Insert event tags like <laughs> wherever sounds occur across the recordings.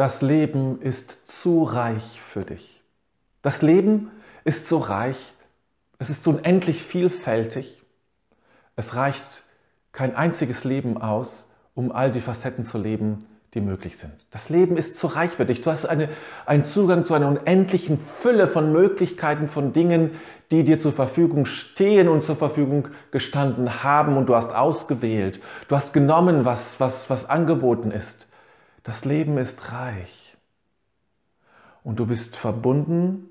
Das Leben ist zu reich für dich. Das Leben ist so reich, es ist so unendlich vielfältig. Es reicht kein einziges Leben aus, um all die Facetten zu leben, die möglich sind. Das Leben ist zu reich für dich. Du hast eine, einen Zugang zu einer unendlichen Fülle von Möglichkeiten, von Dingen, die dir zur Verfügung stehen und zur Verfügung gestanden haben und du hast ausgewählt. Du hast genommen, was, was, was angeboten ist. Das Leben ist reich. Und du bist verbunden,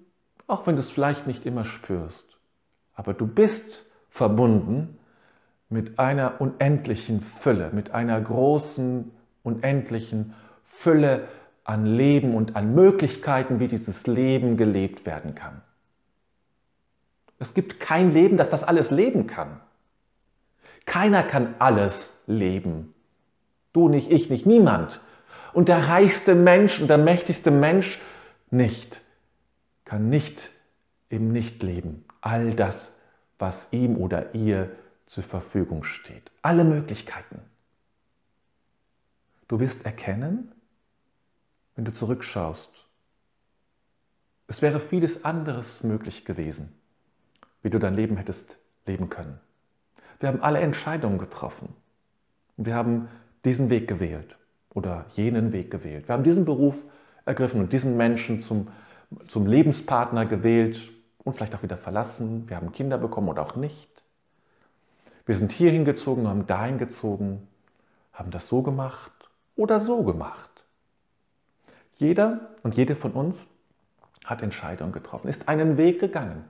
auch wenn du es vielleicht nicht immer spürst. Aber du bist verbunden mit einer unendlichen Fülle, mit einer großen unendlichen Fülle an Leben und an Möglichkeiten, wie dieses Leben gelebt werden kann. Es gibt kein Leben, das das alles leben kann. Keiner kann alles leben. Du nicht, ich nicht, niemand. Und der reichste Mensch und der mächtigste Mensch nicht, kann nicht im Nichtleben all das, was ihm oder ihr zur Verfügung steht. Alle Möglichkeiten. Du wirst erkennen, wenn du zurückschaust, es wäre vieles anderes möglich gewesen, wie du dein Leben hättest leben können. Wir haben alle Entscheidungen getroffen. Wir haben diesen Weg gewählt oder jenen Weg gewählt. Wir haben diesen Beruf ergriffen und diesen Menschen zum, zum Lebenspartner gewählt und vielleicht auch wieder verlassen. Wir haben Kinder bekommen oder auch nicht. Wir sind hierhin gezogen, haben dahin gezogen, haben das so gemacht oder so gemacht. Jeder und jede von uns hat Entscheidungen getroffen, ist einen Weg gegangen,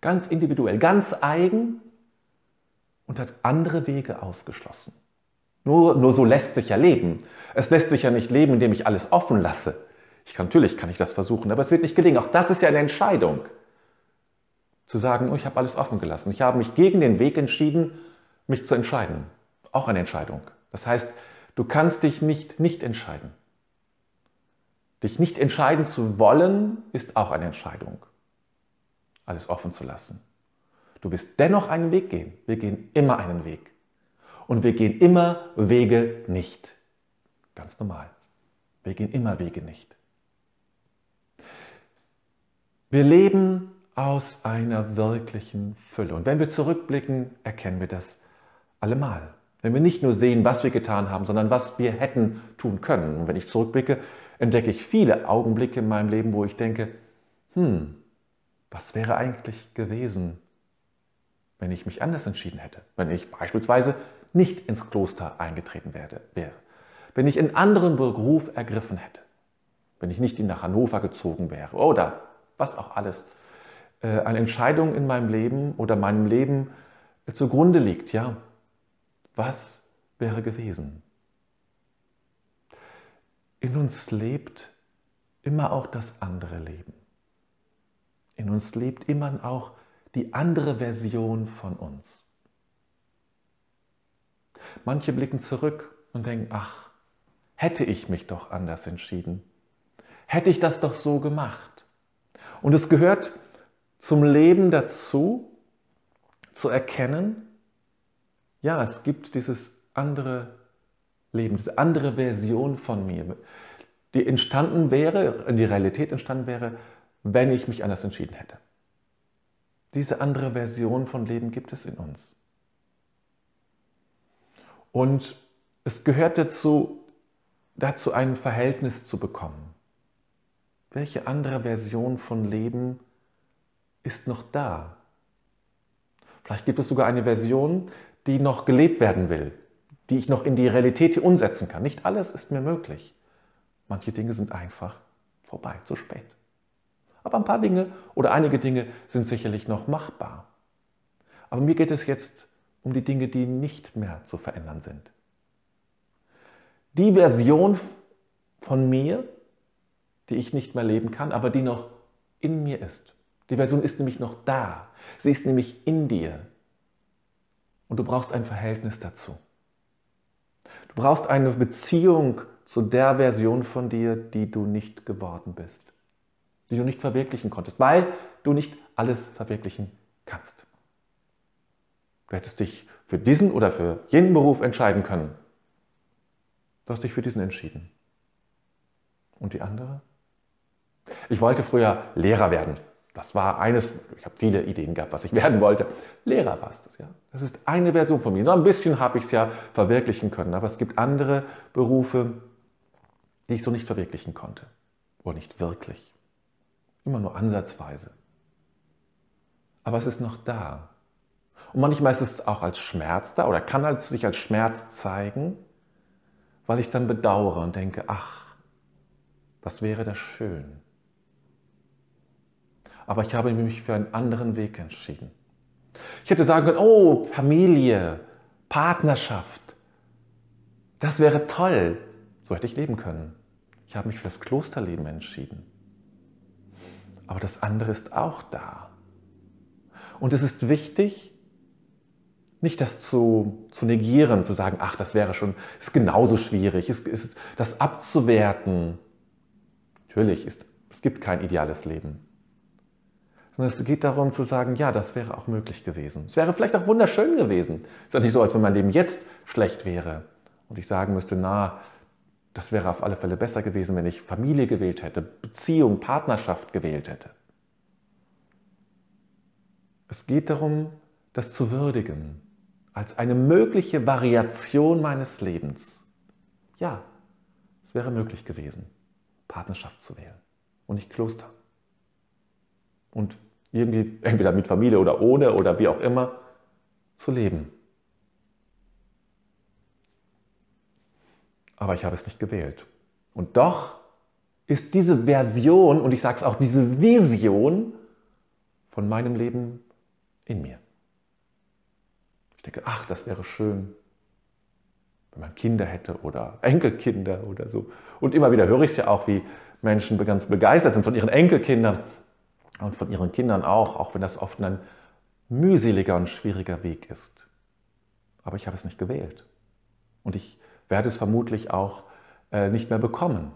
ganz individuell, ganz eigen und hat andere Wege ausgeschlossen. Nur, nur so lässt sich ja leben. Es lässt sich ja nicht leben, indem ich alles offen lasse. Ich kann, natürlich kann ich das versuchen, aber es wird nicht gelingen. Auch das ist ja eine Entscheidung. Zu sagen, oh, ich habe alles offen gelassen. Ich habe mich gegen den Weg entschieden, mich zu entscheiden. Auch eine Entscheidung. Das heißt, Du kannst dich nicht nicht entscheiden. Dich nicht entscheiden zu wollen, ist auch eine Entscheidung. Alles offen zu lassen. Du wirst dennoch einen Weg gehen. Wir gehen immer einen Weg. Und wir gehen immer Wege nicht. Ganz normal. Wir gehen immer Wege nicht. Wir leben aus einer wirklichen Fülle. Und wenn wir zurückblicken, erkennen wir das allemal. Wenn wir nicht nur sehen, was wir getan haben, sondern was wir hätten tun können. Und wenn ich zurückblicke, entdecke ich viele Augenblicke in meinem Leben, wo ich denke, hm, was wäre eigentlich gewesen, wenn ich mich anders entschieden hätte? Wenn ich beispielsweise nicht ins Kloster eingetreten wäre, wenn ich einen anderen Beruf ergriffen hätte, wenn ich nicht nach Hannover gezogen wäre oder was auch alles äh, an Entscheidungen in meinem Leben oder meinem Leben zugrunde liegt, ja, was wäre gewesen? In uns lebt immer auch das andere Leben. In uns lebt immer auch die andere Version von uns. Manche blicken zurück und denken, ach, hätte ich mich doch anders entschieden. Hätte ich das doch so gemacht. Und es gehört zum Leben dazu, zu erkennen, ja, es gibt dieses andere Leben, diese andere Version von mir, die entstanden wäre, die Realität entstanden wäre, wenn ich mich anders entschieden hätte. Diese andere Version von Leben gibt es in uns. Und es gehört dazu, dazu ein Verhältnis zu bekommen. Welche andere Version von Leben ist noch da? Vielleicht gibt es sogar eine Version, die noch gelebt werden will, die ich noch in die Realität hier umsetzen kann. Nicht alles ist mir möglich. Manche Dinge sind einfach vorbei, zu spät. Aber ein paar Dinge oder einige Dinge sind sicherlich noch machbar. Aber mir geht es jetzt um die Dinge, die nicht mehr zu verändern sind. Die Version von mir, die ich nicht mehr leben kann, aber die noch in mir ist. Die Version ist nämlich noch da. Sie ist nämlich in dir. Und du brauchst ein Verhältnis dazu. Du brauchst eine Beziehung zu der Version von dir, die du nicht geworden bist, die du nicht verwirklichen konntest, weil du nicht alles verwirklichen kannst. Du hättest dich für diesen oder für jenen Beruf entscheiden können. Du hast dich für diesen entschieden. Und die andere? Ich wollte früher Lehrer werden. Das war eines, ich habe viele Ideen gehabt, was ich <laughs> werden wollte. Lehrer war es das, ja. Das ist eine Version von mir. Nur ein bisschen habe ich es ja verwirklichen können, aber es gibt andere Berufe, die ich so nicht verwirklichen konnte. Oder nicht wirklich. Immer nur ansatzweise. Aber es ist noch da. Und manchmal ist es auch als Schmerz da oder kann es sich als Schmerz zeigen, weil ich dann bedauere und denke, ach, was wäre das schön. Aber ich habe mich für einen anderen Weg entschieden. Ich hätte sagen können, oh, Familie, Partnerschaft, das wäre toll. So hätte ich leben können. Ich habe mich für das Klosterleben entschieden. Aber das andere ist auch da. Und es ist wichtig, nicht das zu, zu negieren, zu sagen, ach, das wäre schon, ist genauso schwierig, ist, ist das abzuwerten. Natürlich, ist, es gibt kein ideales Leben. Sondern es geht darum zu sagen, ja, das wäre auch möglich gewesen. Es wäre vielleicht auch wunderschön gewesen. Es ist ja nicht so, als wenn mein Leben jetzt schlecht wäre und ich sagen müsste, na, das wäre auf alle Fälle besser gewesen, wenn ich Familie gewählt hätte, Beziehung, Partnerschaft gewählt hätte. Es geht darum, das zu würdigen als eine mögliche Variation meines Lebens. Ja, es wäre möglich gewesen, Partnerschaft zu wählen und nicht Kloster. Und irgendwie entweder mit Familie oder ohne oder wie auch immer zu leben. aber ich habe es nicht gewählt. Und doch ist diese Version, und ich sage es auch, diese Vision von meinem Leben in mir. Ich denke, ach, das wäre schön, wenn man Kinder hätte oder Enkelkinder oder so. Und immer wieder höre ich es ja auch, wie Menschen ganz begeistert sind von ihren Enkelkindern und von ihren Kindern auch, auch wenn das oft ein mühseliger und schwieriger Weg ist. Aber ich habe es nicht gewählt. Und ich werde es vermutlich auch äh, nicht mehr bekommen.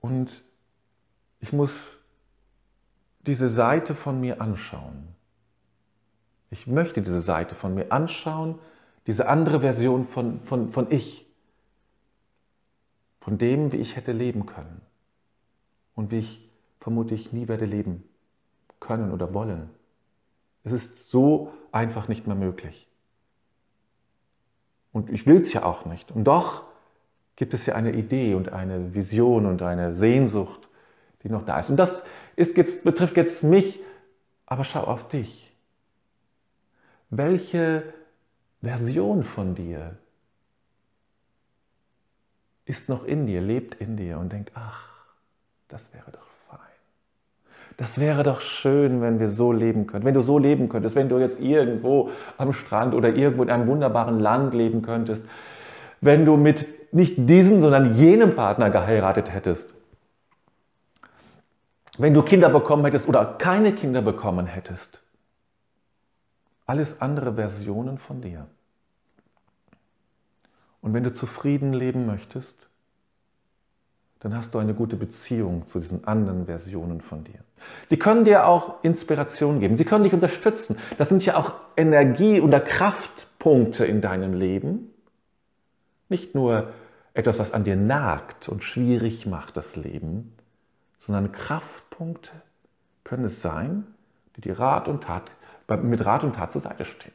Und ich muss diese Seite von mir anschauen. Ich möchte diese Seite von mir anschauen, diese andere Version von, von, von ich, von dem, wie ich hätte leben können und wie ich vermutlich nie werde leben können oder wollen. Es ist so einfach nicht mehr möglich. Und ich will es ja auch nicht. Und doch gibt es ja eine Idee und eine Vision und eine Sehnsucht, die noch da ist. Und das ist jetzt, betrifft jetzt mich, aber schau auf dich. Welche Version von dir ist noch in dir, lebt in dir und denkt, ach, das wäre doch das wäre doch schön, wenn wir so leben könnten. Wenn du so leben könntest, wenn du jetzt irgendwo am Strand oder irgendwo in einem wunderbaren Land leben könntest. Wenn du mit nicht diesem, sondern jenem Partner geheiratet hättest. Wenn du Kinder bekommen hättest oder keine Kinder bekommen hättest. Alles andere Versionen von dir. Und wenn du zufrieden leben möchtest, dann hast du eine gute Beziehung zu diesen anderen Versionen von dir. Die können dir auch Inspiration geben, sie können dich unterstützen. Das sind ja auch Energie- oder Kraftpunkte in deinem Leben. Nicht nur etwas, was an dir nagt und schwierig macht das Leben, sondern Kraftpunkte können es sein, die dir Rat und Tat, mit Rat und Tat zur Seite stehen.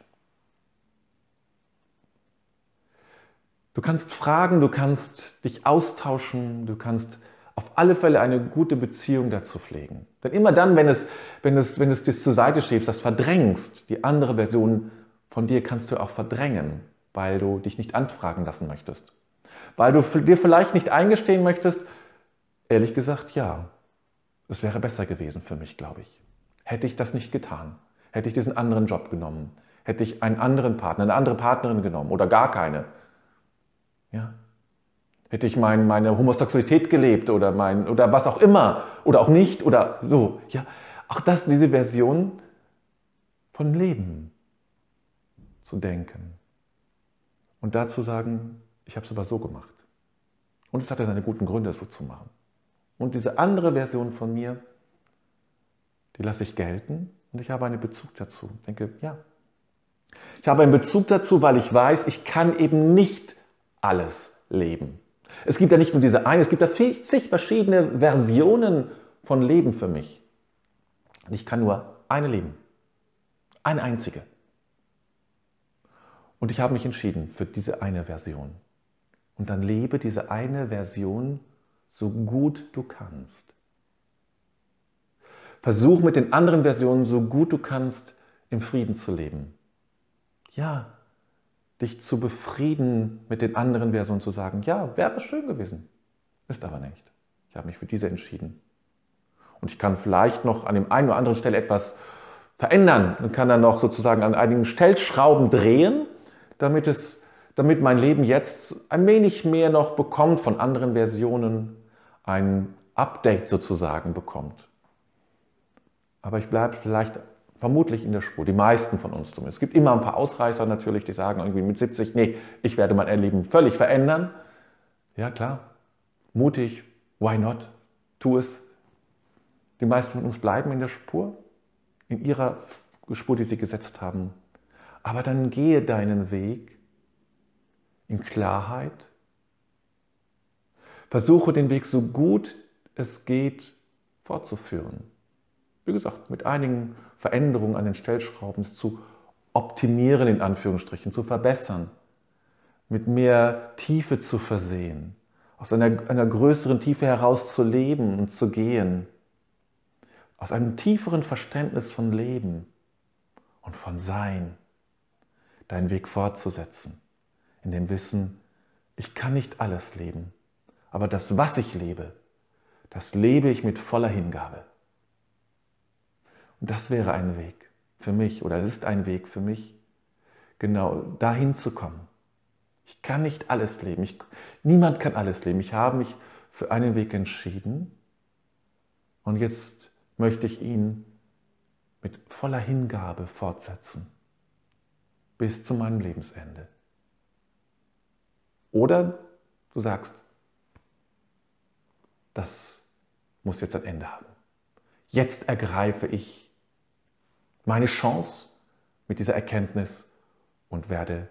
Du kannst fragen, du kannst dich austauschen, du kannst auf alle Fälle eine gute Beziehung dazu pflegen. Denn immer dann, wenn es, wenn es, wenn es dich zur Seite schiebst, das verdrängst, die andere Version von dir kannst du auch verdrängen, weil du dich nicht anfragen lassen möchtest. Weil du dir vielleicht nicht eingestehen möchtest, ehrlich gesagt, ja, es wäre besser gewesen für mich, glaube ich. Hätte ich das nicht getan, hätte ich diesen anderen Job genommen, hätte ich einen anderen Partner, eine andere Partnerin genommen oder gar keine, ja? Hätte ich mein, meine Homosexualität gelebt oder, mein, oder was auch immer oder auch nicht oder so. Ja? Auch das, diese Version von Leben zu denken. Und dazu sagen, ich habe es aber so gemacht. Und es hatte seine guten Gründe, es so zu machen. Und diese andere Version von mir, die lasse ich gelten und ich habe einen Bezug dazu. Ich denke, ja. Ich habe einen Bezug dazu, weil ich weiß, ich kann eben nicht alles leben. Es gibt ja nicht nur diese eine, es gibt ja zig verschiedene Versionen von Leben für mich. Und ich kann nur eine leben. Eine einzige. Und ich habe mich entschieden für diese eine Version. Und dann lebe diese eine Version so gut du kannst. Versuch mit den anderen Versionen so gut du kannst im Frieden zu leben. Ja, dich zu befrieden mit den anderen Versionen zu sagen, ja, wäre schön gewesen. Ist aber nicht. Ich habe mich für diese entschieden. Und ich kann vielleicht noch an dem einen oder anderen Stelle etwas verändern und kann dann noch sozusagen an einigen Stellschrauben drehen, damit, es, damit mein Leben jetzt ein wenig mehr noch bekommt von anderen Versionen, ein Update sozusagen bekommt. Aber ich bleibe vielleicht vermutlich in der Spur, die meisten von uns zumindest. Es gibt immer ein paar Ausreißer natürlich, die sagen irgendwie mit 70, nee, ich werde mein Erleben völlig verändern. Ja klar, mutig, why not? Tu es. Die meisten von uns bleiben in der Spur, in ihrer Spur, die sie gesetzt haben. Aber dann gehe deinen Weg in Klarheit. Versuche den Weg so gut es geht fortzuführen. Wie gesagt, mit einigen Veränderungen an den Stellschrauben zu optimieren, in Anführungsstrichen, zu verbessern, mit mehr Tiefe zu versehen, aus einer, einer größeren Tiefe heraus zu leben und zu gehen, aus einem tieferen Verständnis von Leben und von Sein, deinen Weg fortzusetzen, in dem Wissen, ich kann nicht alles leben, aber das, was ich lebe, das lebe ich mit voller Hingabe. Und das wäre ein Weg für mich oder es ist ein Weg für mich, genau dahin zu kommen. Ich kann nicht alles leben. Ich, niemand kann alles leben. Ich habe mich für einen Weg entschieden und jetzt möchte ich ihn mit voller Hingabe fortsetzen bis zu meinem Lebensende. Oder du sagst, das muss jetzt ein Ende haben. Jetzt ergreife ich meine Chance mit dieser Erkenntnis und werde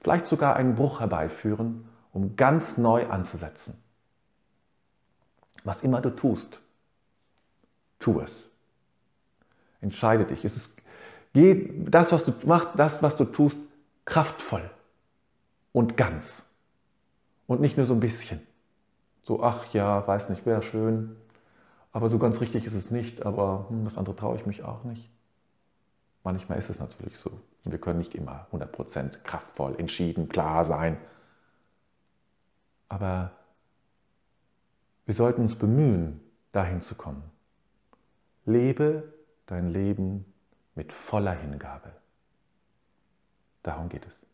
vielleicht sogar einen Bruch herbeiführen, um ganz neu anzusetzen. Was immer du tust, tu es. Entscheide dich. Es ist, geh das, was du machst, das, was du tust, kraftvoll und ganz. Und nicht nur so ein bisschen. So, ach ja, weiß nicht, wäre schön, aber so ganz richtig ist es nicht, aber hm, das andere traue ich mich auch nicht. Manchmal ist es natürlich so. Wir können nicht immer 100% kraftvoll, entschieden, klar sein. Aber wir sollten uns bemühen, dahin zu kommen. Lebe dein Leben mit voller Hingabe. Darum geht es.